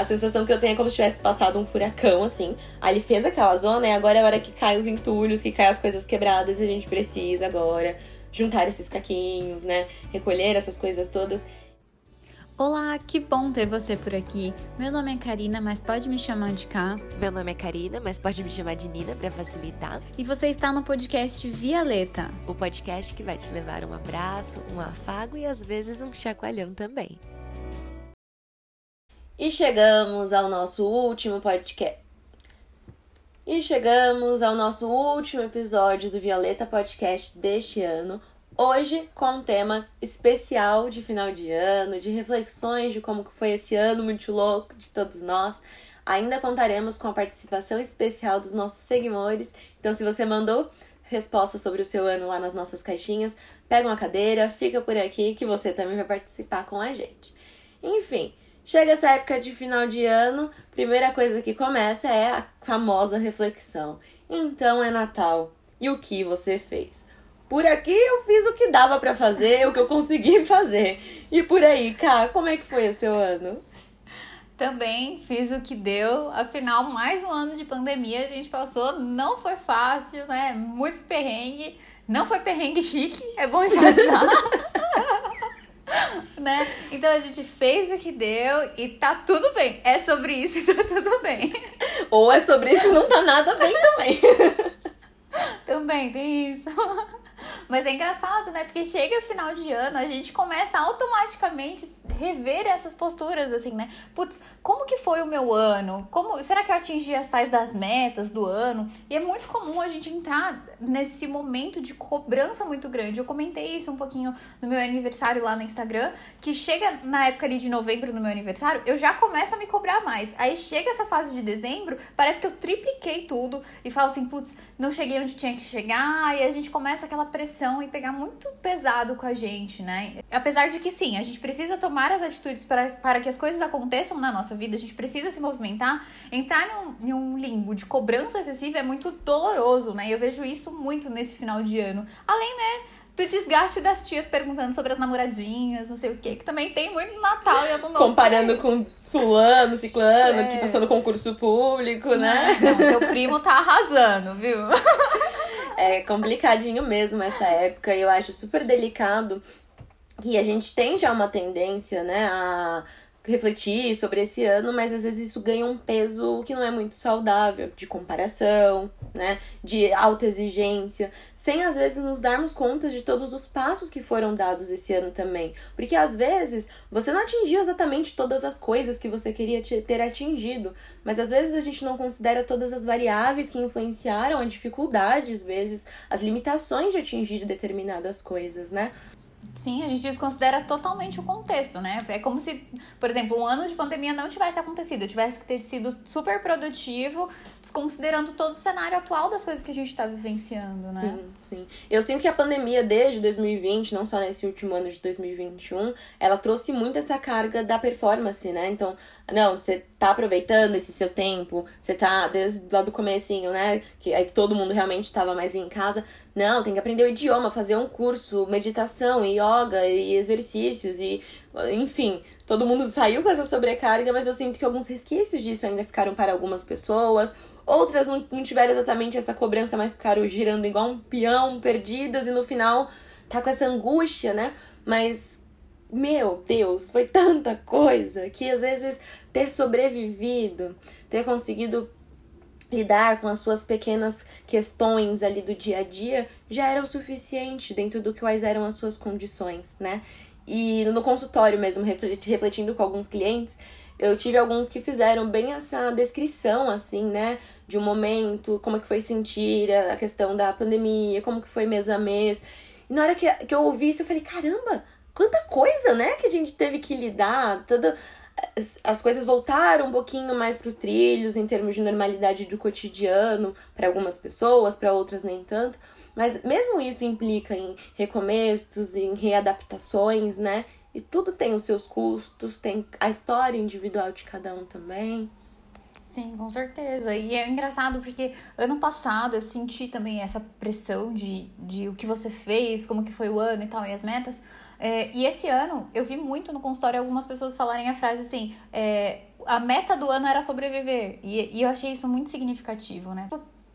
A sensação que eu tenho é como se tivesse passado um furacão, assim. Aí ele fez aquela zona e agora é a hora que cai os entulhos, que cai as coisas quebradas e a gente precisa agora juntar esses caquinhos, né? Recolher essas coisas todas. Olá, que bom ter você por aqui. Meu nome é Karina, mas pode me chamar de Cá. Meu nome é Karina, mas pode me chamar de Nina para facilitar. E você está no podcast Violeta, o podcast que vai te levar um abraço, um afago e às vezes um chacoalhão também. E chegamos ao nosso último podcast. E chegamos ao nosso último episódio do Violeta Podcast deste ano, Hoje com um tema especial de final de ano, de reflexões de como foi esse ano muito louco de todos nós. Ainda contaremos com a participação especial dos nossos seguidores. Então, se você mandou resposta sobre o seu ano lá nas nossas caixinhas, pega uma cadeira, fica por aqui que você também vai participar com a gente. Enfim, chega essa época de final de ano, primeira coisa que começa é a famosa reflexão. Então é Natal. E o que você fez? Por aqui eu fiz o que dava para fazer, o que eu consegui fazer. E por aí, Cá, como é que foi o seu ano? Também fiz o que deu. Afinal, mais um ano de pandemia a gente passou. Não foi fácil, né? Muito perrengue. Não foi perrengue chique, é bom enfatizar. né? Então a gente fez o que deu e tá tudo bem. É sobre isso e tá tudo bem. Ou é sobre isso e não tá nada bem também. também tem isso. Mas é engraçado, né? Porque chega final de ano, a gente começa automaticamente rever essas posturas, assim, né? Putz, como que foi o meu ano? Como, será que eu atingi as tais das metas do ano? E é muito comum a gente entrar nesse momento de cobrança muito grande. Eu comentei isso um pouquinho no meu aniversário lá no Instagram, que chega na época ali de novembro no meu aniversário, eu já começo a me cobrar mais. Aí chega essa fase de dezembro, parece que eu tripliquei tudo e falo assim, putz, não cheguei onde tinha que chegar, e a gente começa aquela pressão e pegar muito pesado com a gente, né? Apesar de que sim, a gente precisa tomar as atitudes para, para que as coisas aconteçam na nossa vida, a gente precisa se movimentar, entrar em um limbo de cobrança excessiva é muito doloroso, né? E eu vejo isso muito nesse final de ano. Além, né? do desgaste das tias perguntando sobre as namoradinhas, não sei o quê, que também tem muito no Natal e eu tô Comparando com fulano, ciclano, é. que passou no concurso público, né? Não, seu primo tá arrasando, viu? É complicadinho mesmo essa época e eu acho super delicado. Que a gente tem já uma tendência, né, a refletir sobre esse ano, mas às vezes isso ganha um peso que não é muito saudável, de comparação, né, de alta exigência, sem às vezes nos darmos conta de todos os passos que foram dados esse ano também, porque às vezes você não atingiu exatamente todas as coisas que você queria ter atingido, mas às vezes a gente não considera todas as variáveis que influenciaram a dificuldade, às vezes as limitações de atingir determinadas coisas, né? Sim, a gente desconsidera totalmente o contexto, né? É como se, por exemplo, um ano de pandemia não tivesse acontecido, tivesse que ter sido super produtivo, considerando todo o cenário atual das coisas que a gente está vivenciando, né? Sim, sim. Eu sinto que a pandemia desde 2020, não só nesse último ano de 2021, ela trouxe muito essa carga da performance, né? Então, não, você tá aproveitando esse seu tempo, você tá desde lá do comecinho, né? Que aí todo mundo realmente estava mais em casa. Não, tem que aprender o idioma, fazer um curso, meditação, yoga e exercícios e enfim, todo mundo saiu com essa sobrecarga, mas eu sinto que alguns resquícios disso ainda ficaram para algumas pessoas. Outras não, não tiveram exatamente essa cobrança, mas ficaram girando igual um peão, perdidas, e no final tá com essa angústia, né? Mas, meu Deus, foi tanta coisa que às vezes ter sobrevivido, ter conseguido lidar com as suas pequenas questões ali do dia a dia já era o suficiente dentro do quais eram as suas condições, né? E no consultório mesmo, refletindo com alguns clientes, eu tive alguns que fizeram bem essa descrição, assim, né? De um momento, como é que foi sentir a questão da pandemia, como que foi mês a mês. E na hora que, que eu ouvi isso, eu falei, caramba, quanta coisa, né? Que a gente teve que lidar, toda... As coisas voltaram um pouquinho mais para os trilhos em termos de normalidade do cotidiano para algumas pessoas, para outras nem tanto. Mas mesmo isso implica em recomeços, em readaptações, né? E tudo tem os seus custos, tem a história individual de cada um também. Sim, com certeza. E é engraçado porque ano passado eu senti também essa pressão de, de o que você fez, como que foi o ano e tal, e as metas. É, e esse ano eu vi muito no consultório algumas pessoas falarem a frase assim: é, a meta do ano era sobreviver. E, e eu achei isso muito significativo, né?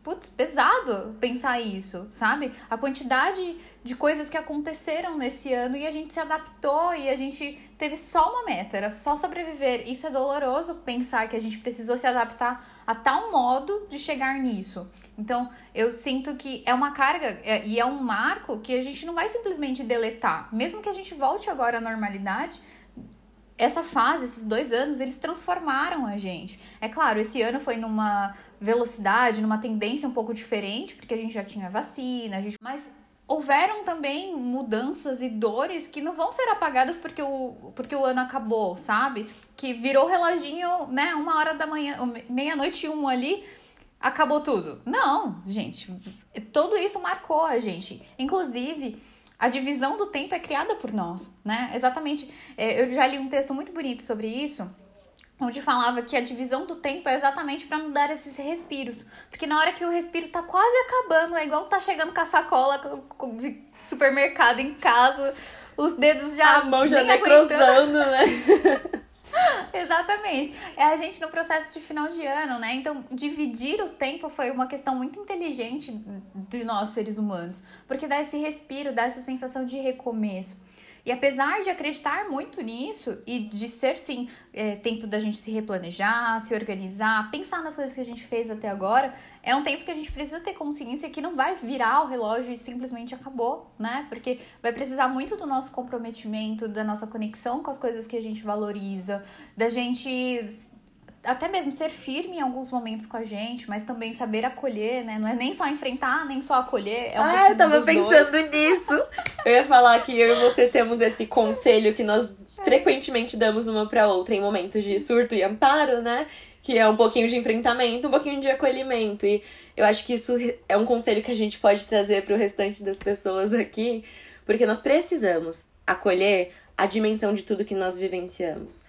putz, pesado pensar isso, sabe? A quantidade de coisas que aconteceram nesse ano e a gente se adaptou e a gente teve só uma meta, era só sobreviver. Isso é doloroso pensar que a gente precisou se adaptar a tal modo de chegar nisso. Então, eu sinto que é uma carga é, e é um marco que a gente não vai simplesmente deletar. Mesmo que a gente volte agora à normalidade, essa fase, esses dois anos, eles transformaram a gente. É claro, esse ano foi numa velocidade, numa tendência um pouco diferente, porque a gente já tinha vacina, a gente... mas houveram também mudanças e dores que não vão ser apagadas porque o, porque o ano acabou, sabe? Que virou reloginho, né, uma hora da manhã, meia-noite e um ali, acabou tudo. Não, gente, tudo isso marcou a gente. Inclusive, a divisão do tempo é criada por nós, né? Exatamente. É, eu já li um texto muito bonito sobre isso, onde falava que a divisão do tempo é exatamente para não dar esses respiros. Porque na hora que o respiro tá quase acabando, é igual tá chegando com a sacola de supermercado em casa, os dedos já. A mão já necrosando, né? Exatamente. É a gente no processo de final de ano, né? Então, dividir o tempo foi uma questão muito inteligente de nós seres humanos, porque dá esse respiro, dá essa sensação de recomeço. E apesar de acreditar muito nisso e de ser sim é, tempo da gente se replanejar, se organizar, pensar nas coisas que a gente fez até agora, é um tempo que a gente precisa ter consciência que não vai virar o relógio e simplesmente acabou, né? Porque vai precisar muito do nosso comprometimento, da nossa conexão com as coisas que a gente valoriza, da gente até mesmo ser firme em alguns momentos com a gente, mas também saber acolher, né? Não é nem só enfrentar, nem só acolher. É um ah, eu tava pensando dois. nisso. Eu ia falar que eu e você temos esse conselho que nós frequentemente damos uma para outra em momentos de surto e amparo, né? Que é um pouquinho de enfrentamento, um pouquinho de acolhimento. E eu acho que isso é um conselho que a gente pode trazer para o restante das pessoas aqui, porque nós precisamos acolher a dimensão de tudo que nós vivenciamos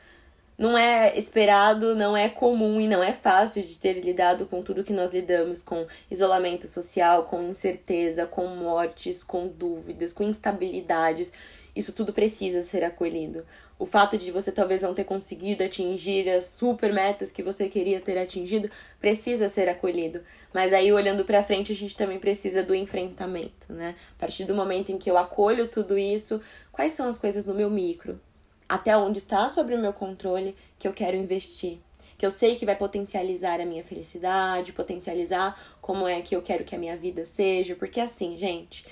não é esperado, não é comum e não é fácil de ter lidado com tudo que nós lidamos, com isolamento social, com incerteza, com mortes, com dúvidas, com instabilidades. Isso tudo precisa ser acolhido. O fato de você talvez não ter conseguido atingir as super metas que você queria ter atingido precisa ser acolhido. Mas aí olhando para frente, a gente também precisa do enfrentamento, né? A partir do momento em que eu acolho tudo isso, quais são as coisas no meu micro? Até onde está sobre o meu controle que eu quero investir. Que eu sei que vai potencializar a minha felicidade, potencializar como é que eu quero que a minha vida seja. Porque assim, gente,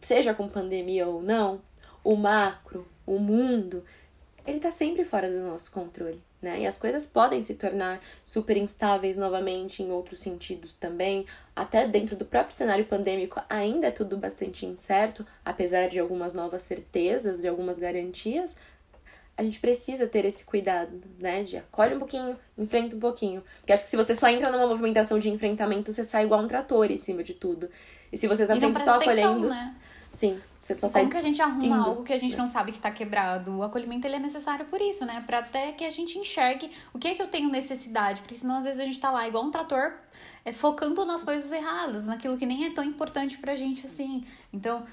seja com pandemia ou não, o macro, o mundo, ele tá sempre fora do nosso controle, né? E as coisas podem se tornar super instáveis novamente em outros sentidos também. Até dentro do próprio cenário pandêmico ainda é tudo bastante incerto, apesar de algumas novas certezas, de algumas garantias, a gente precisa ter esse cuidado, né? De acolhe um pouquinho, enfrenta um pouquinho. Porque acho que se você só entra numa movimentação de enfrentamento, você sai igual um trator em cima de tudo. E se você tá e sempre só atenção, acolhendo. Né? Sim, você só sai. Como que a gente arruma indo. algo que a gente não sabe que tá quebrado? O acolhimento ele é necessário por isso, né? Pra até que a gente enxergue o que é que eu tenho necessidade. Porque senão às vezes a gente tá lá igual um trator é, focando nas coisas erradas, naquilo que nem é tão importante pra gente assim. Então,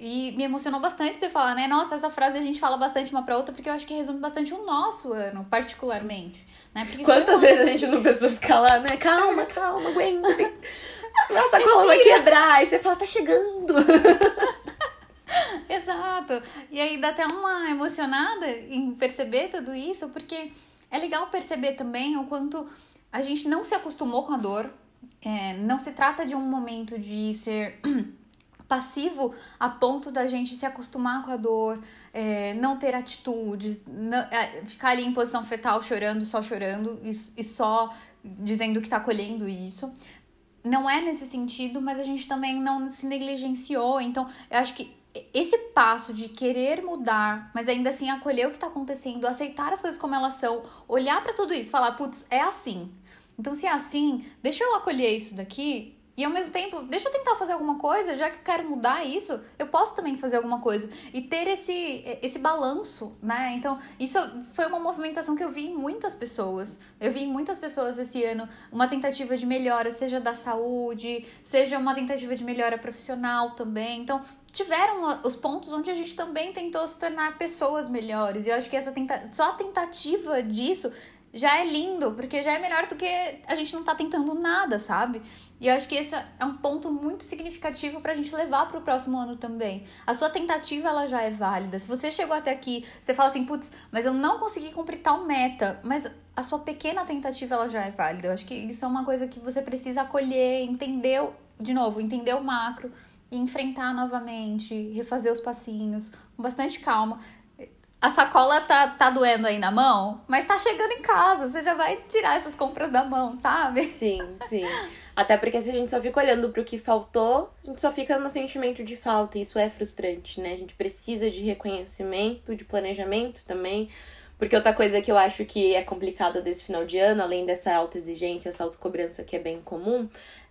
e me emocionou bastante você falar, né? Nossa, essa frase a gente fala bastante uma pra outra, porque eu acho que resume bastante o nosso ano, particularmente. Né? Quantas vezes a gente não precisou ficar lá, né? Calma, calma, aguenta. Nossa, a cola vai quebrar. E você fala, tá chegando. Exato. E aí dá até uma emocionada em perceber tudo isso, porque é legal perceber também o quanto a gente não se acostumou com a dor. É, não se trata de um momento de ser passivo a ponto da gente se acostumar com a dor, é, não ter atitudes, não, é, ficar ali em posição fetal chorando, só chorando e, e só dizendo que tá colhendo isso. Não é nesse sentido, mas a gente também não se negligenciou. Então, eu acho que esse passo de querer mudar, mas ainda assim acolher o que tá acontecendo, aceitar as coisas como elas são, olhar para tudo isso, falar, putz, é assim. Então, se é assim, deixa eu acolher isso daqui e ao mesmo tempo, deixa eu tentar fazer alguma coisa, já que eu quero mudar isso, eu posso também fazer alguma coisa. E ter esse, esse balanço, né? Então, isso foi uma movimentação que eu vi em muitas pessoas. Eu vi em muitas pessoas esse ano uma tentativa de melhora, seja da saúde, seja uma tentativa de melhora profissional também. Então, tiveram os pontos onde a gente também tentou se tornar pessoas melhores. E eu acho que essa tenta... só a tentativa disso já é lindo, porque já é melhor do que a gente não tá tentando nada, sabe? E eu acho que esse é um ponto muito significativo pra gente levar pro próximo ano também. A sua tentativa, ela já é válida. Se você chegou até aqui, você fala assim, putz, mas eu não consegui cumprir tal meta, mas a sua pequena tentativa, ela já é válida. Eu acho que isso é uma coisa que você precisa acolher, entender, de novo, entender o macro e enfrentar novamente, refazer os passinhos com bastante calma a sacola tá, tá doendo aí na mão, mas tá chegando em casa, você já vai tirar essas compras da mão, sabe? Sim, sim. Até porque se a gente só fica olhando pro que faltou, a gente só fica no sentimento de falta, e isso é frustrante, né? A gente precisa de reconhecimento, de planejamento também. Porque outra coisa que eu acho que é complicada desse final de ano, além dessa alta exigência, essa autocobrança que é bem comum,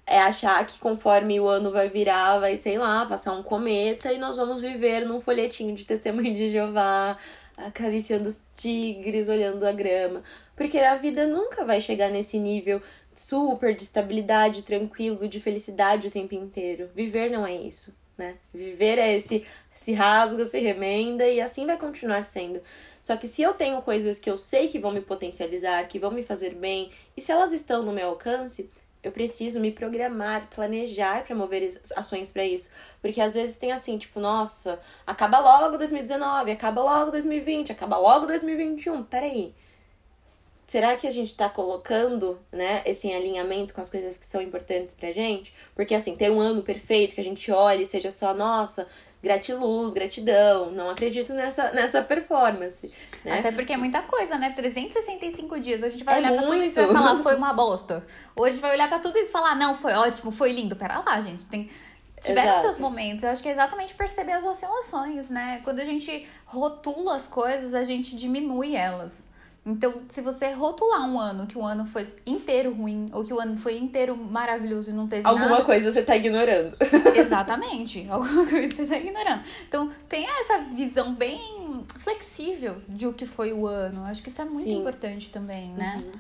é achar que conforme o ano vai virar, vai, sei lá, passar um cometa e nós vamos viver num folhetinho de testemunho de Jeová, acariciando os tigres, olhando a grama. Porque a vida nunca vai chegar nesse nível super de estabilidade, tranquilo, de felicidade o tempo inteiro. Viver não é isso, né? Viver é esse se rasga, se remenda e assim vai continuar sendo. Só que se eu tenho coisas que eu sei que vão me potencializar, que vão me fazer bem, e se elas estão no meu alcance, eu preciso me programar, planejar para mover ações para isso. Porque às vezes tem assim, tipo, nossa, acaba logo 2019, acaba logo 2020, acaba logo 2021. Peraí. Será que a gente tá colocando, né, esse alinhamento com as coisas que são importantes pra gente? Porque assim, ter um ano perfeito que a gente olhe e seja só, nossa, gratiluz, gratidão. Não acredito nessa, nessa performance. Né? Até porque é muita coisa, né? 365 dias. A gente vai é olhar muito. pra tudo isso e vai falar, foi uma bosta. Hoje a gente vai olhar pra tudo isso e falar, não, foi ótimo, foi lindo. Pera lá, gente. Tem. Tiveram Exato. seus momentos. Eu acho que é exatamente perceber as oscilações, né? Quando a gente rotula as coisas, a gente diminui elas. Então, se você rotular um ano que o ano foi inteiro ruim, ou que o ano foi inteiro maravilhoso e não teve Alguma nada... coisa você tá ignorando. Exatamente. Alguma coisa você tá ignorando. Então, tem essa visão bem flexível de o que foi o ano. Acho que isso é muito Sim. importante também, né? Uhum.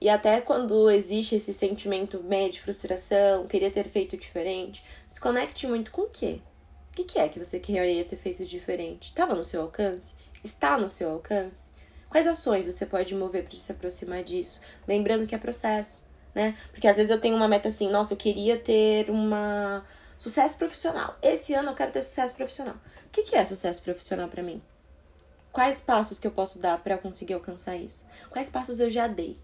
E até quando existe esse sentimento meio de frustração, queria ter feito diferente, se conecte muito com o quê? O que, que é que você queria ter feito diferente? Estava no seu alcance? Está no seu alcance? Quais ações você pode mover para se aproximar disso? Lembrando que é processo, né? Porque às vezes eu tenho uma meta assim, nossa, eu queria ter uma sucesso profissional. Esse ano eu quero ter sucesso profissional. O que, que é sucesso profissional para mim? Quais passos que eu posso dar para conseguir alcançar isso? Quais passos eu já dei?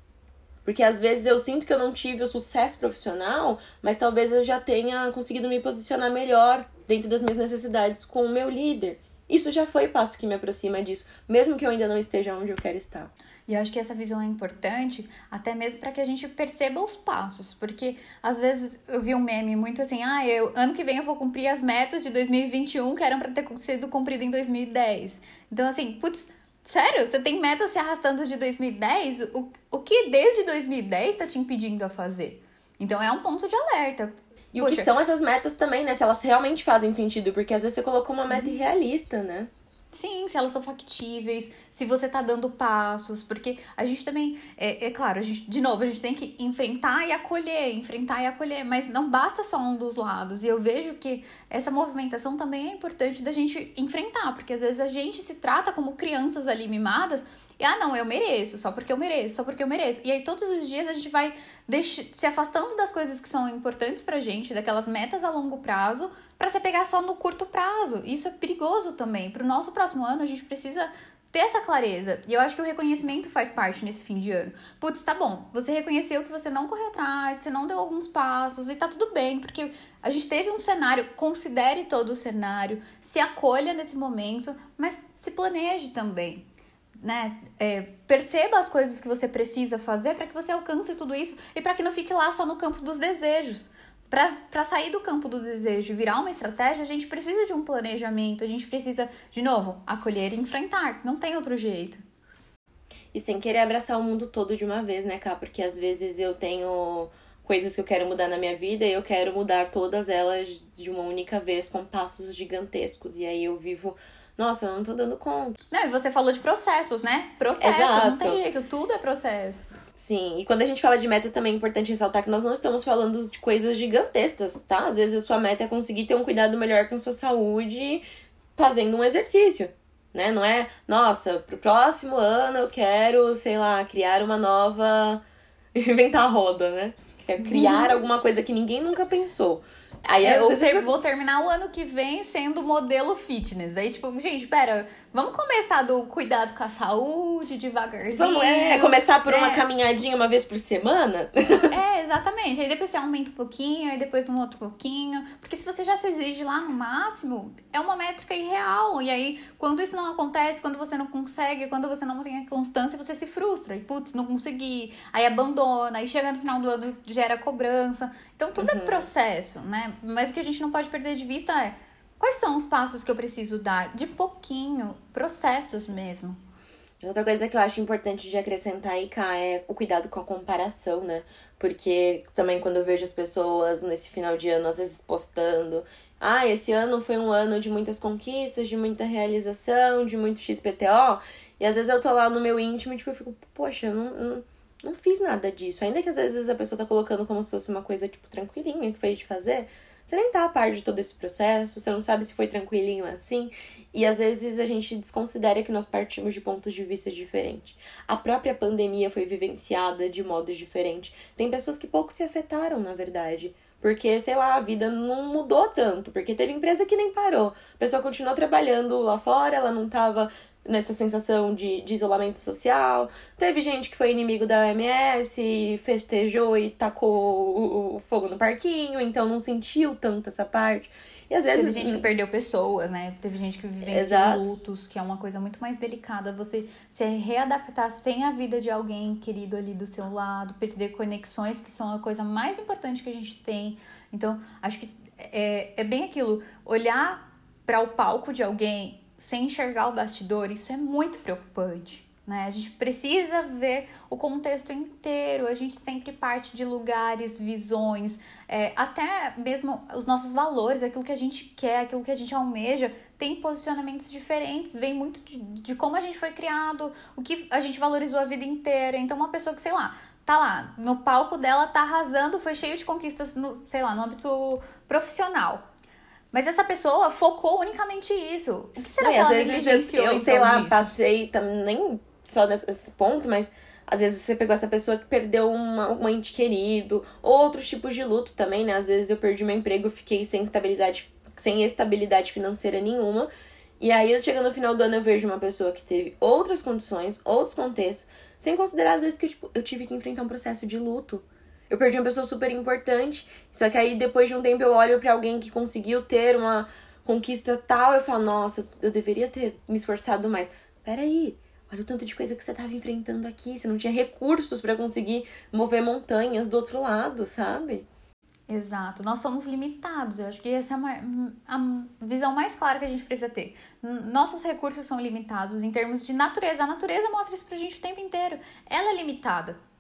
Porque às vezes eu sinto que eu não tive o sucesso profissional, mas talvez eu já tenha conseguido me posicionar melhor dentro das minhas necessidades com o meu líder. Isso já foi passo que me aproxima disso, mesmo que eu ainda não esteja onde eu quero estar. E eu acho que essa visão é importante, até mesmo para que a gente perceba os passos, porque às vezes eu vi um meme muito assim: ah, eu, ano que vem eu vou cumprir as metas de 2021 que eram para ter sido cumpridas em 2010. Então, assim, putz, sério, você tem metas se arrastando de 2010? O, o que desde 2010 está te impedindo a fazer? Então é um ponto de alerta. E Poxa. o que são essas metas também, né? Se elas realmente fazem sentido, porque às vezes você colocou uma Sim. meta irrealista, né? Sim, se elas são factíveis, se você tá dando passos, porque a gente também, é, é, claro, a gente, de novo, a gente tem que enfrentar e acolher, enfrentar e acolher, mas não basta só um dos lados. E eu vejo que essa movimentação também é importante da gente enfrentar, porque às vezes a gente se trata como crianças ali mimadas e, ah, não, eu mereço, só porque eu mereço, só porque eu mereço. E aí todos os dias a gente vai se afastando das coisas que são importantes pra gente, daquelas metas a longo prazo, para se pegar só no curto prazo. Isso é perigoso também. Pro nosso próximo ano, a gente precisa ter essa clareza. E eu acho que o reconhecimento faz parte nesse fim de ano. Putz, tá bom. Você reconheceu que você não correu atrás, você não deu alguns passos e tá tudo bem, porque a gente teve um cenário, considere todo o cenário, se acolha nesse momento, mas se planeje também né, é, perceba as coisas que você precisa fazer para que você alcance tudo isso e para que não fique lá só no campo dos desejos. Para sair do campo do desejo e virar uma estratégia, a gente precisa de um planejamento, a gente precisa, de novo, acolher e enfrentar. Não tem outro jeito. E sem querer abraçar o mundo todo de uma vez, né, Cá? Porque às vezes eu tenho coisas que eu quero mudar na minha vida e eu quero mudar todas elas de uma única vez com passos gigantescos. E aí eu vivo nossa, eu não tô dando conta. Não, e você falou de processos, né? Processo, Exato. não tem jeito, tudo é processo. Sim, e quando a gente fala de meta também é importante ressaltar que nós não estamos falando de coisas gigantescas, tá? Às vezes a sua meta é conseguir ter um cuidado melhor com a sua saúde fazendo um exercício. né? Não é, nossa, pro próximo ano eu quero, sei lá, criar uma nova. inventar a roda, né? É criar uhum. alguma coisa que ninguém nunca pensou. Aí, é, eu ter, vou terminar o ano que vem sendo modelo fitness. Aí, tipo, gente, pera, vamos começar do cuidado com a saúde, devagarzinho. Vamos, é, começar por é. uma caminhadinha uma vez por semana? Exatamente. Aí depois você aumenta um pouquinho, aí depois um outro pouquinho. Porque se você já se exige lá no máximo, é uma métrica irreal. E aí, quando isso não acontece, quando você não consegue, quando você não tem a constância, você se frustra. E, putz, não consegui. Aí abandona, aí chega no final do ano, gera cobrança. Então, tudo é uhum. é processo, né? Mas o que a gente não pode perder de vista é quais são os passos que eu preciso dar de pouquinho, processos mesmo. Outra coisa que eu acho importante de acrescentar aí, Cá, é o cuidado com a comparação, né? Porque também quando eu vejo as pessoas nesse final de ano, às vezes postando, ah, esse ano foi um ano de muitas conquistas, de muita realização, de muito XPTO, e às vezes eu tô lá no meu íntimo e tipo, eu fico, poxa, eu não, não, não fiz nada disso. Ainda que às vezes a pessoa tá colocando como se fosse uma coisa, tipo, tranquilinha que foi de fazer, você nem tá a par de todo esse processo, você não sabe se foi tranquilinho assim. E às vezes a gente desconsidera que nós partimos de pontos de vista diferentes. A própria pandemia foi vivenciada de modos diferentes. Tem pessoas que pouco se afetaram, na verdade. Porque, sei lá, a vida não mudou tanto. Porque teve empresa que nem parou. A pessoa continuou trabalhando lá fora, ela não tava nessa sensação de, de isolamento social. Teve gente que foi inimigo da OMS, festejou e tacou o, o, fogo no parquinho, então não sentiu tanto essa parte. E às vezes. Teve gente que perdeu pessoas, né? Teve gente que vivenciou lutos, que é uma coisa muito mais delicada. Você se readaptar sem a vida de alguém querido ali do seu lado, perder conexões, que são a coisa mais importante que a gente tem. Então, acho que é, é bem aquilo. Olhar para o palco de alguém sem enxergar o bastidor, isso é muito preocupante. Né? A gente precisa ver o contexto inteiro, a gente sempre parte de lugares, visões, é, até mesmo os nossos valores, aquilo que a gente quer, aquilo que a gente almeja, tem posicionamentos diferentes, vem muito de, de como a gente foi criado, o que a gente valorizou a vida inteira. Então, uma pessoa que, sei lá, tá lá, no palco dela tá arrasando, foi cheio de conquistas, no, sei lá, no âmbito profissional. Mas essa pessoa focou unicamente isso. O que será não, que ela negligenciou, eu, eu sei lá, disso? passei, nem só nesse ponto, mas às vezes você pegou essa pessoa que perdeu uma, um ente querido, outros tipos de luto também, né? Às vezes eu perdi meu emprego, fiquei sem estabilidade, sem estabilidade financeira nenhuma. E aí, chegando no final do ano, eu vejo uma pessoa que teve outras condições, outros contextos, sem considerar às vezes que tipo, eu tive que enfrentar um processo de luto eu perdi uma pessoa super importante. Só que aí depois de um tempo eu olho para alguém que conseguiu ter uma conquista tal, eu falo, nossa, eu deveria ter me esforçado mais. Peraí, olha o tanto de coisa que você tava enfrentando aqui. Você não tinha recursos para conseguir mover montanhas do outro lado, sabe? Exato, nós somos limitados. Eu acho que essa é a visão mais clara que a gente precisa ter. Nossos recursos são limitados em termos de natureza. A natureza mostra isso pra gente o tempo inteiro. Ela é limitada.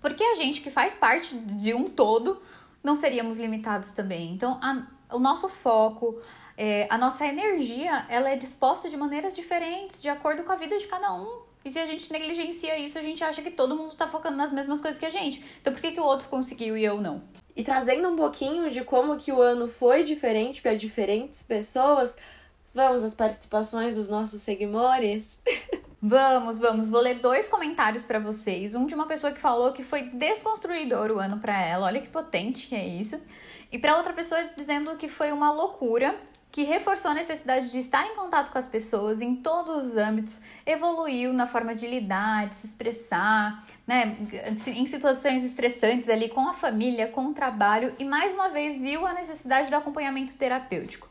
Porque a gente que faz parte de um todo, não seríamos limitados também. Então, a, o nosso foco, é, a nossa energia, ela é disposta de maneiras diferentes, de acordo com a vida de cada um. E se a gente negligencia isso, a gente acha que todo mundo está focando nas mesmas coisas que a gente. Então, por que, que o outro conseguiu e eu não? E trazendo um pouquinho de como que o ano foi diferente para diferentes pessoas, vamos às participações dos nossos seguidores. Vamos, vamos. Vou ler dois comentários para vocês. Um de uma pessoa que falou que foi desconstruidor o ano para ela. Olha que potente que é isso. E para outra pessoa dizendo que foi uma loucura, que reforçou a necessidade de estar em contato com as pessoas em todos os âmbitos, evoluiu na forma de lidar, de se expressar, né, em situações estressantes ali com a família, com o trabalho e mais uma vez viu a necessidade do acompanhamento terapêutico.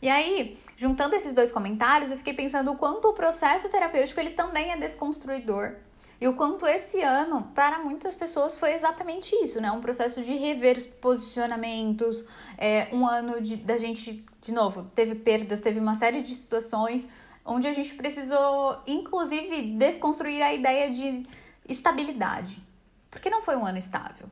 E aí, juntando esses dois comentários, eu fiquei pensando o quanto o processo terapêutico ele também é desconstruidor. E o quanto esse ano, para muitas pessoas, foi exatamente isso, né? Um processo de rever os posicionamentos, é, um ano de, da gente, de novo, teve perdas, teve uma série de situações onde a gente precisou, inclusive, desconstruir a ideia de estabilidade. Porque não foi um ano estável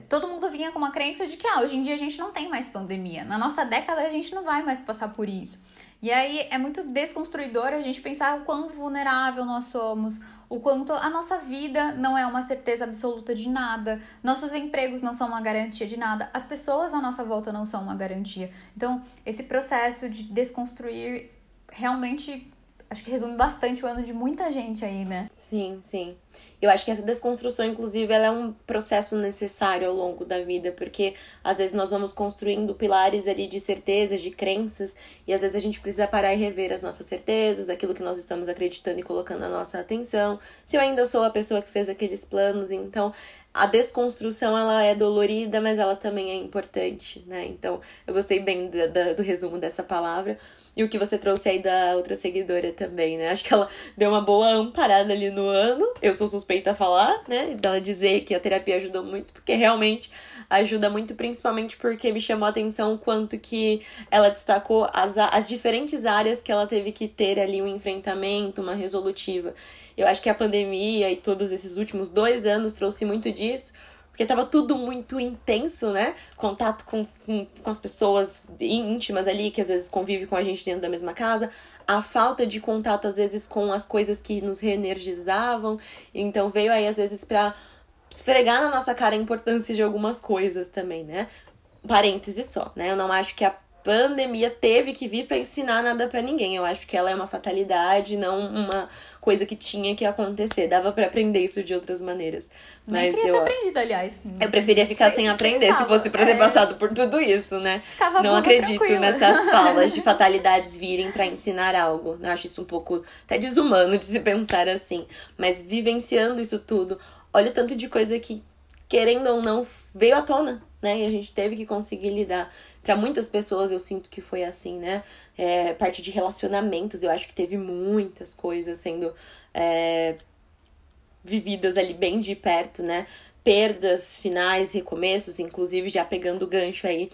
todo mundo vinha com uma crença de que ah, hoje em dia a gente não tem mais pandemia. Na nossa década a gente não vai mais passar por isso. E aí é muito desconstruidor a gente pensar o quão vulnerável nós somos, o quanto a nossa vida não é uma certeza absoluta de nada, nossos empregos não são uma garantia de nada, as pessoas à nossa volta não são uma garantia. Então, esse processo de desconstruir realmente acho que resume bastante o ano de muita gente aí, né? Sim, sim. Eu acho que essa desconstrução, inclusive, ela é um processo necessário ao longo da vida, porque às vezes nós vamos construindo pilares ali de certezas, de crenças, e às vezes a gente precisa parar e rever as nossas certezas, aquilo que nós estamos acreditando e colocando a nossa atenção. Se eu ainda sou a pessoa que fez aqueles planos, então a desconstrução ela é dolorida, mas ela também é importante, né? Então, eu gostei bem do, do, do resumo dessa palavra. E o que você trouxe aí da outra seguidora também, né? Acho que ela deu uma boa amparada ali no ano. Eu sou suspeita a falar, né? Dela dizer que a terapia ajudou muito, porque realmente ajuda muito, principalmente porque me chamou a atenção o quanto que ela destacou as, as diferentes áreas que ela teve que ter ali um enfrentamento, uma resolutiva. Eu acho que a pandemia e todos esses últimos dois anos trouxe muito disso, porque tava tudo muito intenso, né? Contato com, com, com as pessoas íntimas ali, que às vezes convivem com a gente dentro da mesma casa, a falta de contato às vezes com as coisas que nos reenergizavam. Então veio aí às vezes para esfregar na nossa cara a importância de algumas coisas também, né? Parênteses só, né? Eu não acho que a pandemia teve que vir para ensinar nada para ninguém. Eu acho que ela é uma fatalidade, não uma coisa que tinha que acontecer. Dava para aprender isso de outras maneiras. Mas Nem queria eu, ter aprendido, aliás. Eu preferia ficar sem aprender se fosse pra ter é. passado por tudo isso, né? Ficava não acredito tranquila. nessas falas de fatalidades virem para ensinar algo. Eu acho isso um pouco até desumano de se pensar assim. Mas vivenciando isso tudo, olha o tanto de coisa que, querendo ou não, veio à tona, né? E a gente teve que conseguir lidar. Para muitas pessoas eu sinto que foi assim, né? É, parte de relacionamentos, eu acho que teve muitas coisas sendo é, vividas ali bem de perto, né? Perdas, finais, recomeços, inclusive já pegando o gancho aí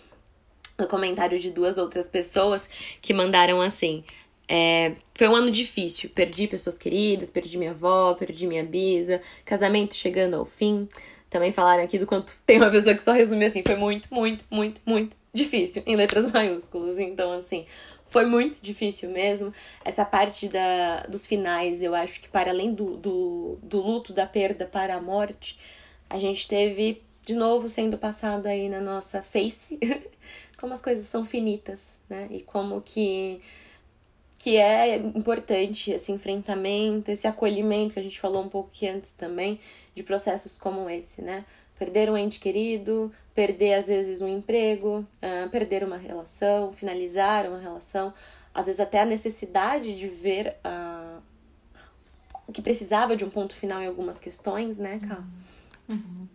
no comentário de duas outras pessoas que mandaram assim. É, foi um ano difícil. Perdi pessoas queridas, perdi minha avó, perdi minha bisa, casamento chegando ao fim. Também falaram aqui do quanto tem uma pessoa que só resume assim: foi muito, muito, muito, muito difícil, em letras maiúsculas. Então, assim, foi muito difícil mesmo. Essa parte da, dos finais, eu acho que para além do, do, do luto, da perda para a morte, a gente teve de novo sendo passado aí na nossa face como as coisas são finitas, né? E como que que é importante esse enfrentamento, esse acolhimento que a gente falou um pouco aqui antes também, de processos como esse, né? Perder um ente querido, perder às vezes um emprego, uh, perder uma relação, finalizar uma relação, às vezes até a necessidade de ver uh, que precisava de um ponto final em algumas questões, né, Ká? Uhum. uhum.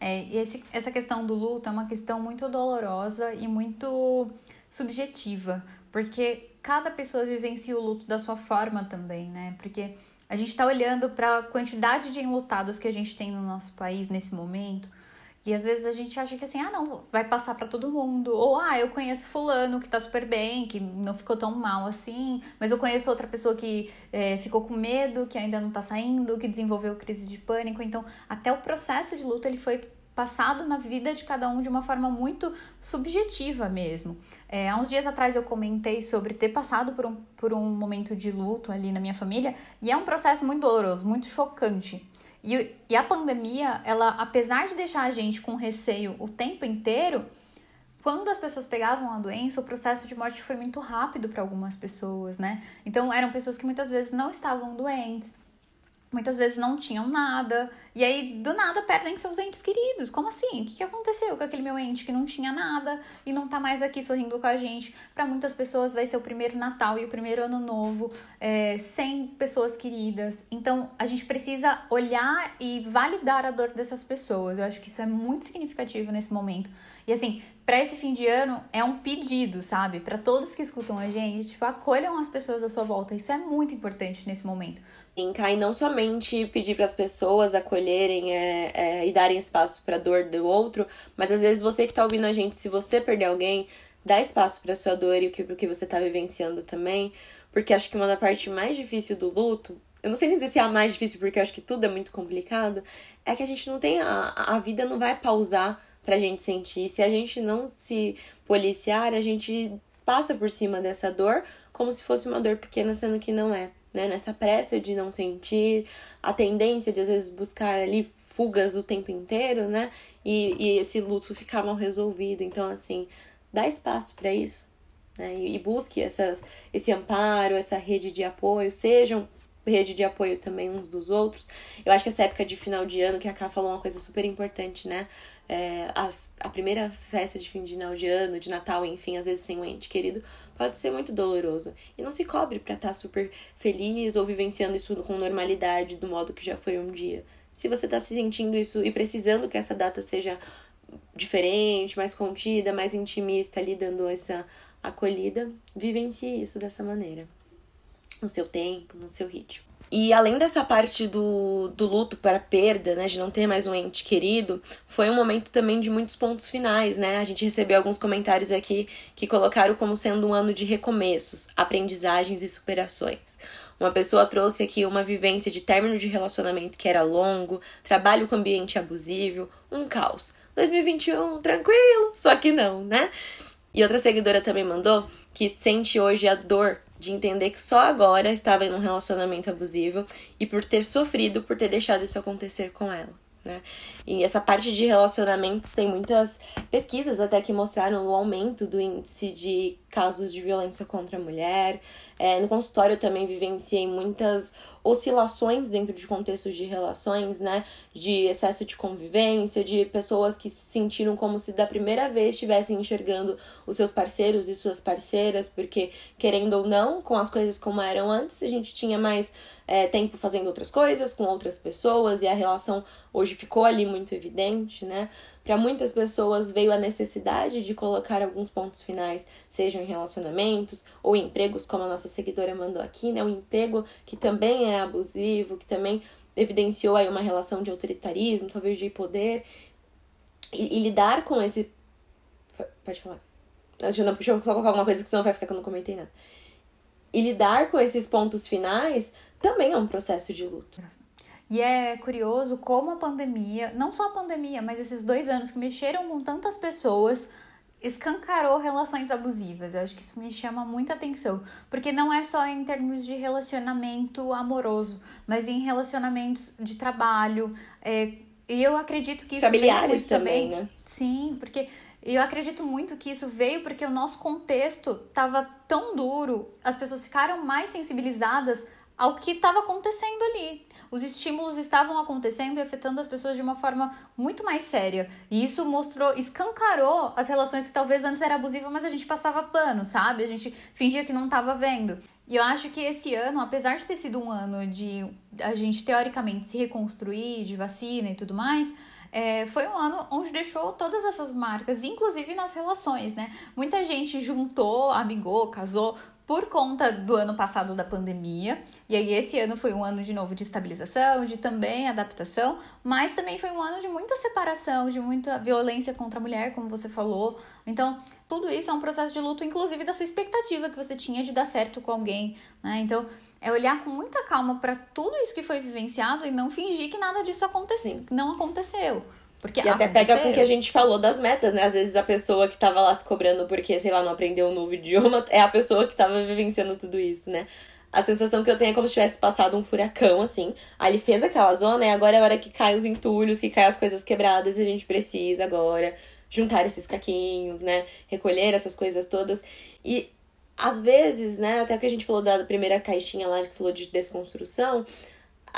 É, e esse, essa questão do luto é uma questão muito dolorosa e muito subjetiva, porque cada pessoa vivencia o luto da sua forma também, né? Porque a gente está olhando para a quantidade de enlutados que a gente tem no nosso país nesse momento. E às vezes a gente acha que assim, ah, não, vai passar para todo mundo. Ou, ah, eu conheço fulano que tá super bem, que não ficou tão mal assim. Mas eu conheço outra pessoa que é, ficou com medo, que ainda não tá saindo, que desenvolveu crise de pânico. Então, até o processo de luta, ele foi passado na vida de cada um de uma forma muito subjetiva mesmo. É, há uns dias atrás eu comentei sobre ter passado por um, por um momento de luto ali na minha família e é um processo muito doloroso, muito chocante. E, e a pandemia, ela, apesar de deixar a gente com receio o tempo inteiro, quando as pessoas pegavam a doença, o processo de morte foi muito rápido para algumas pessoas, né? Então eram pessoas que muitas vezes não estavam doentes, muitas vezes não tinham nada, e aí do nada perdem seus entes queridos. Como assim? O que, aconteceu com aquele meu ente que não tinha nada e não tá mais aqui sorrindo com a gente? Para muitas pessoas vai ser o primeiro Natal e o primeiro Ano Novo é, sem pessoas queridas. Então a gente precisa olhar e validar a dor dessas pessoas. Eu acho que isso é muito significativo nesse momento. E assim, para esse fim de ano é um pedido, sabe? Para todos que escutam a gente, tipo, acolham as pessoas à sua volta. Isso é muito importante nesse momento. E não somente pedir para as pessoas acolherem é, é, e darem espaço para a dor do outro, mas às vezes você que está ouvindo a gente, se você perder alguém, dá espaço para sua dor e o que, você está vivenciando também, porque acho que uma da parte mais difícil do luto, eu não sei nem dizer se é a mais difícil, porque eu acho que tudo é muito complicado, é que a gente não tem, a, a vida não vai pausar pra gente sentir. Se a gente não se policiar, a gente passa por cima dessa dor como se fosse uma dor pequena, sendo que não é né? Nessa pressa de não sentir, a tendência de às vezes buscar ali fugas o tempo inteiro, né? E, e esse luto ficar mal resolvido. Então, assim, dá espaço para isso, né? E, e busque essas, esse amparo, essa rede de apoio, sejam rede de apoio também uns dos outros. Eu acho que essa época de final de ano, que a Ká falou uma coisa super importante, né? É, as, a primeira festa de fim de final de ano, de Natal, enfim, às vezes sem um ente querido, pode ser muito doloroso. E não se cobre para estar tá super feliz ou vivenciando isso com normalidade, do modo que já foi um dia. Se você tá se sentindo isso e precisando que essa data seja diferente, mais contida, mais intimista, ali dando essa acolhida, vivencie isso dessa maneira no seu tempo, no seu ritmo. E além dessa parte do, do luto para perda, né, de não ter mais um ente querido, foi um momento também de muitos pontos finais, né? A gente recebeu alguns comentários aqui que colocaram como sendo um ano de recomeços, aprendizagens e superações. Uma pessoa trouxe aqui uma vivência de término de relacionamento que era longo, trabalho com ambiente abusivo, um caos. 2021, tranquilo, só que não, né? E outra seguidora também mandou que sente hoje a dor de entender que só agora estava em um relacionamento abusivo e por ter sofrido por ter deixado isso acontecer com ela. Né? E essa parte de relacionamentos tem muitas pesquisas até que mostraram o aumento do índice de casos de violência contra a mulher. É, no consultório eu também vivenciei muitas oscilações dentro de contextos de relações, né? De excesso de convivência, de pessoas que se sentiram como se da primeira vez estivessem enxergando os seus parceiros e suas parceiras, porque, querendo ou não, com as coisas como eram antes, a gente tinha mais é, tempo fazendo outras coisas com outras pessoas e a relação hoje ficou ali muito evidente, né? Para muitas pessoas veio a necessidade de colocar alguns pontos finais, sejam em relacionamentos ou empregos, como a nossa seguidora mandou aqui, né? Um emprego que também é abusivo, que também evidenciou aí uma relação de autoritarismo, talvez de poder. E, e lidar com esse. Pode falar. Deixa eu, não, deixa eu só colocar alguma coisa que senão vai ficar que eu não comentei nada. E lidar com esses pontos finais também é um processo de luto. E é curioso como a pandemia, não só a pandemia, mas esses dois anos que mexeram com tantas pessoas, escancarou relações abusivas. Eu acho que isso me chama muita atenção. Porque não é só em termos de relacionamento amoroso, mas em relacionamentos de trabalho. É, e eu acredito que isso Familiares também, também, né? Sim, porque eu acredito muito que isso veio porque o nosso contexto estava tão duro, as pessoas ficaram mais sensibilizadas ao que estava acontecendo ali. Os estímulos estavam acontecendo e afetando as pessoas de uma forma muito mais séria. E isso mostrou, escancarou as relações que talvez antes era abusiva, mas a gente passava pano, sabe? A gente fingia que não estava vendo. E eu acho que esse ano, apesar de ter sido um ano de a gente teoricamente se reconstruir, de vacina e tudo mais, é, foi um ano onde deixou todas essas marcas, inclusive nas relações, né? Muita gente juntou, amigou, casou por conta do ano passado da pandemia. E aí esse ano foi um ano de novo de estabilização, de também adaptação, mas também foi um ano de muita separação, de muita violência contra a mulher, como você falou. Então, tudo isso é um processo de luto, inclusive da sua expectativa que você tinha de dar certo com alguém, né? Então, é olhar com muita calma para tudo isso que foi vivenciado e não fingir que nada disso aconteceu, não aconteceu. Porque e até pega com o que a gente falou das metas, né? Às vezes a pessoa que tava lá se cobrando porque, sei lá, não aprendeu um novo idioma é a pessoa que tava vivenciando tudo isso, né? A sensação que eu tenho é como se tivesse passado um furacão, assim. Aí ele fez aquela zona e agora é a hora que cai os entulhos, que cai as coisas quebradas e a gente precisa agora juntar esses caquinhos, né? Recolher essas coisas todas. E às vezes, né? Até que a gente falou da primeira caixinha lá que falou de desconstrução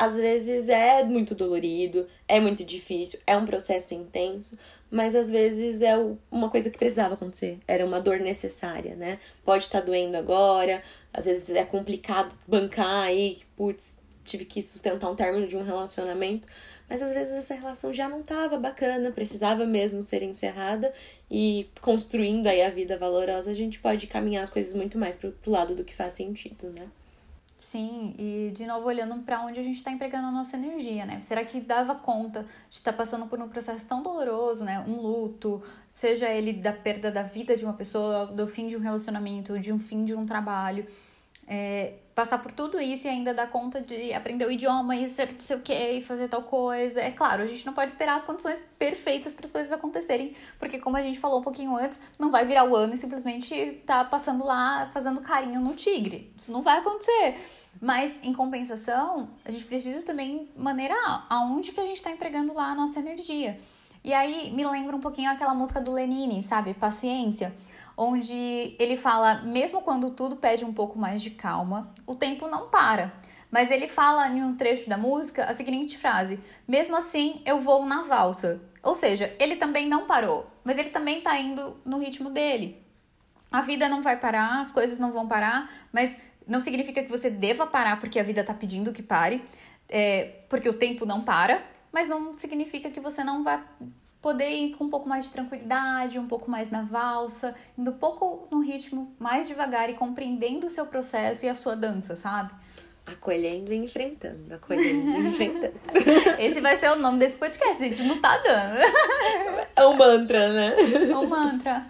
às vezes é muito dolorido, é muito difícil, é um processo intenso, mas às vezes é uma coisa que precisava acontecer, era uma dor necessária, né? Pode estar tá doendo agora, às vezes é complicado bancar aí, putz, tive que sustentar um término de um relacionamento, mas às vezes essa relação já não estava bacana, precisava mesmo ser encerrada e construindo aí a vida valorosa, a gente pode caminhar as coisas muito mais pro, pro lado do que faz sentido, né? Sim, e de novo olhando para onde a gente está empregando a nossa energia, né? Será que dava conta de estar tá passando por um processo tão doloroso, né? Um luto, seja ele da perda da vida de uma pessoa, do fim de um relacionamento, de um fim de um trabalho. É, passar por tudo isso e ainda dar conta de aprender o idioma e ser não sei o que e fazer tal coisa. É claro, a gente não pode esperar as condições perfeitas para as coisas acontecerem, porque como a gente falou um pouquinho antes, não vai virar o ano e simplesmente tá passando lá fazendo carinho no tigre. Isso não vai acontecer. Mas em compensação, a gente precisa também maneirar aonde que a gente está empregando lá a nossa energia. E aí me lembra um pouquinho aquela música do Lenine, sabe? Paciência onde ele fala: mesmo quando tudo pede um pouco mais de calma, o tempo não para. Mas ele fala em um trecho da música a seguinte frase: Mesmo assim, eu vou na valsa. Ou seja, ele também não parou, mas ele também tá indo no ritmo dele. A vida não vai parar, as coisas não vão parar, mas não significa que você deva parar porque a vida tá pedindo que pare, é, porque o tempo não para, mas não significa que você não vai poder ir com um pouco mais de tranquilidade, um pouco mais na valsa, indo um pouco no ritmo mais devagar e compreendendo o seu processo e a sua dança, sabe? Acolhendo e enfrentando, acolhendo e enfrentando. Esse vai ser o nome desse podcast, gente, não tá dando. É um mantra, né? É um mantra.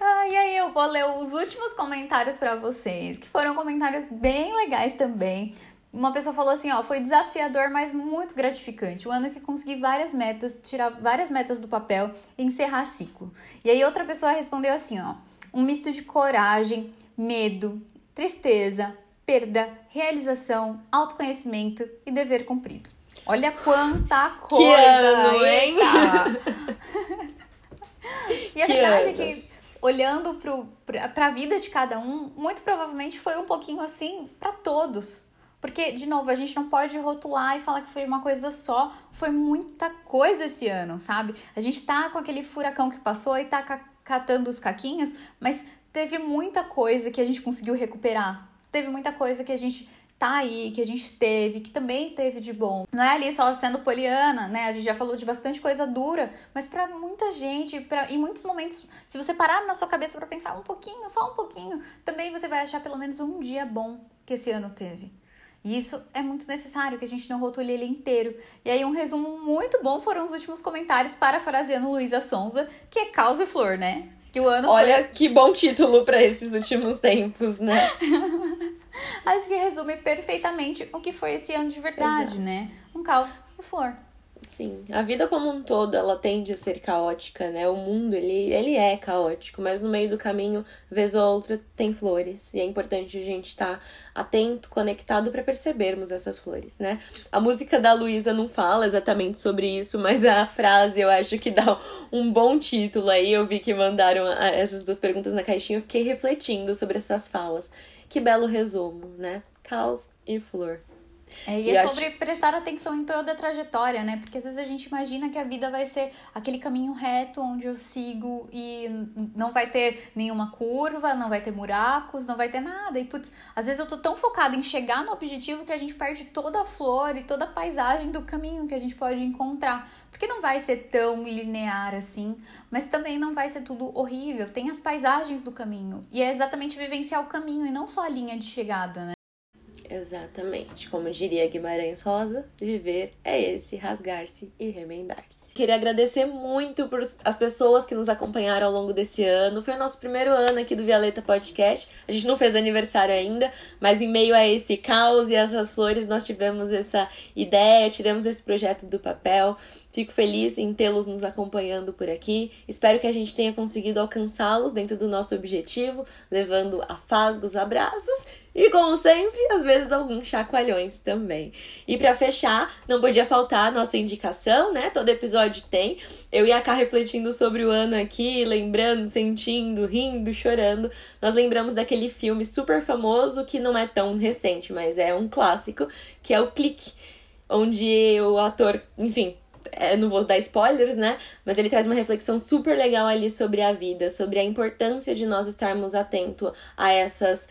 Ah, e aí eu vou ler os últimos comentários para vocês, que foram comentários bem legais também. Uma pessoa falou assim, ó, foi desafiador, mas muito gratificante. O ano que consegui várias metas, tirar várias metas do papel e encerrar ciclo. E aí outra pessoa respondeu assim, ó, um misto de coragem, medo, tristeza, perda, realização, autoconhecimento e dever cumprido. Olha quanta coisa! Que ano, hein? e a que verdade ano. é que, olhando para a vida de cada um, muito provavelmente foi um pouquinho assim para todos. Porque, de novo, a gente não pode rotular e falar que foi uma coisa só. Foi muita coisa esse ano, sabe? A gente tá com aquele furacão que passou e tá catando os caquinhos, mas teve muita coisa que a gente conseguiu recuperar teve muita coisa que a gente tá aí, que a gente teve, que também teve de bom. Não é ali só sendo poliana, né? A gente já falou de bastante coisa dura, mas para muita gente, para em muitos momentos, se você parar na sua cabeça para pensar um pouquinho, só um pouquinho, também você vai achar pelo menos um dia bom que esse ano teve. E isso é muito necessário, que a gente não rotule ele inteiro. E aí, um resumo muito bom foram os últimos comentários parafraseando Luísa Sonza, que é causa e flor, né? Que o ano Olha foi... que bom título para esses últimos tempos, né? Acho que resume perfeitamente o que foi esse ano de verdade, Exato. né? Um caos e flor. Sim, a vida como um todo, ela tende a ser caótica, né? O mundo, ele, ele é caótico, mas no meio do caminho, vez ou outra, tem flores. E é importante a gente estar tá atento, conectado para percebermos essas flores, né? A música da Luísa não fala exatamente sobre isso, mas a frase eu acho que dá um bom título aí. Eu vi que mandaram essas duas perguntas na caixinha, eu fiquei refletindo sobre essas falas. Que belo resumo, né? Caos e flor. É, e, e é acho... sobre prestar atenção em toda a trajetória, né? Porque às vezes a gente imagina que a vida vai ser aquele caminho reto onde eu sigo e não vai ter nenhuma curva, não vai ter buracos, não vai ter nada. E putz, às vezes eu tô tão focada em chegar no objetivo que a gente perde toda a flor e toda a paisagem do caminho que a gente pode encontrar. Porque não vai ser tão linear assim, mas também não vai ser tudo horrível. Tem as paisagens do caminho. E é exatamente vivenciar o caminho e não só a linha de chegada, né? Exatamente. Como diria Guimarães Rosa, viver é esse, rasgar-se e remendar-se. Queria agradecer muito por as pessoas que nos acompanharam ao longo desse ano. Foi o nosso primeiro ano aqui do Violeta Podcast. A gente não fez aniversário ainda, mas em meio a esse caos e essas flores, nós tivemos essa ideia, tiramos esse projeto do papel. Fico feliz em tê-los nos acompanhando por aqui. Espero que a gente tenha conseguido alcançá-los dentro do nosso objetivo, levando afagos, abraços e, como sempre, às vezes alguns chacoalhões também. E para fechar, não podia faltar a nossa indicação, né? Todo episódio tem. Eu e a Cá refletindo sobre o ano aqui, lembrando, sentindo, rindo, chorando. Nós lembramos daquele filme super famoso que não é tão recente, mas é um clássico, que é o Clique, onde o ator, enfim, é, não vou dar spoilers, né? Mas ele traz uma reflexão super legal ali sobre a vida, sobre a importância de nós estarmos atentos a essas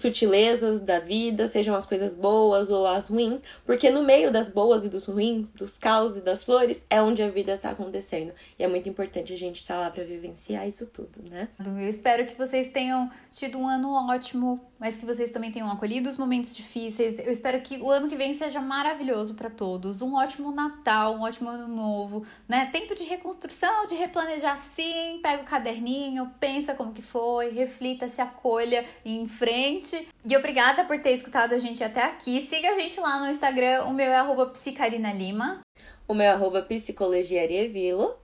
sutilezas da vida, sejam as coisas boas ou as ruins, porque no meio das boas e dos ruins, dos caos e das flores, é onde a vida tá acontecendo. E é muito importante a gente estar tá lá para vivenciar isso tudo, né? Eu espero que vocês tenham tido um ano ótimo, mas que vocês também tenham acolhido os momentos difíceis. Eu espero que o ano que vem seja maravilhoso para todos. Um ótimo Natal, um ótimo ano novo, né? Tempo de reconstrução, de replanejar sim, pega o caderninho, pensa como que foi, reflita, se acolha e em frente. E obrigada por ter escutado a gente até aqui. Siga a gente lá no Instagram, o meu é psicarinalima. O meu é psicologiarievilo.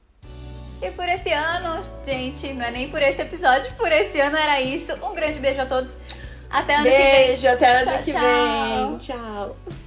E por esse ano, gente, não é nem por esse episódio, por esse ano era isso. Um grande beijo a todos. Até ano beijo, que vem. Beijo, até ano tchau, que tchau. vem. Tchau.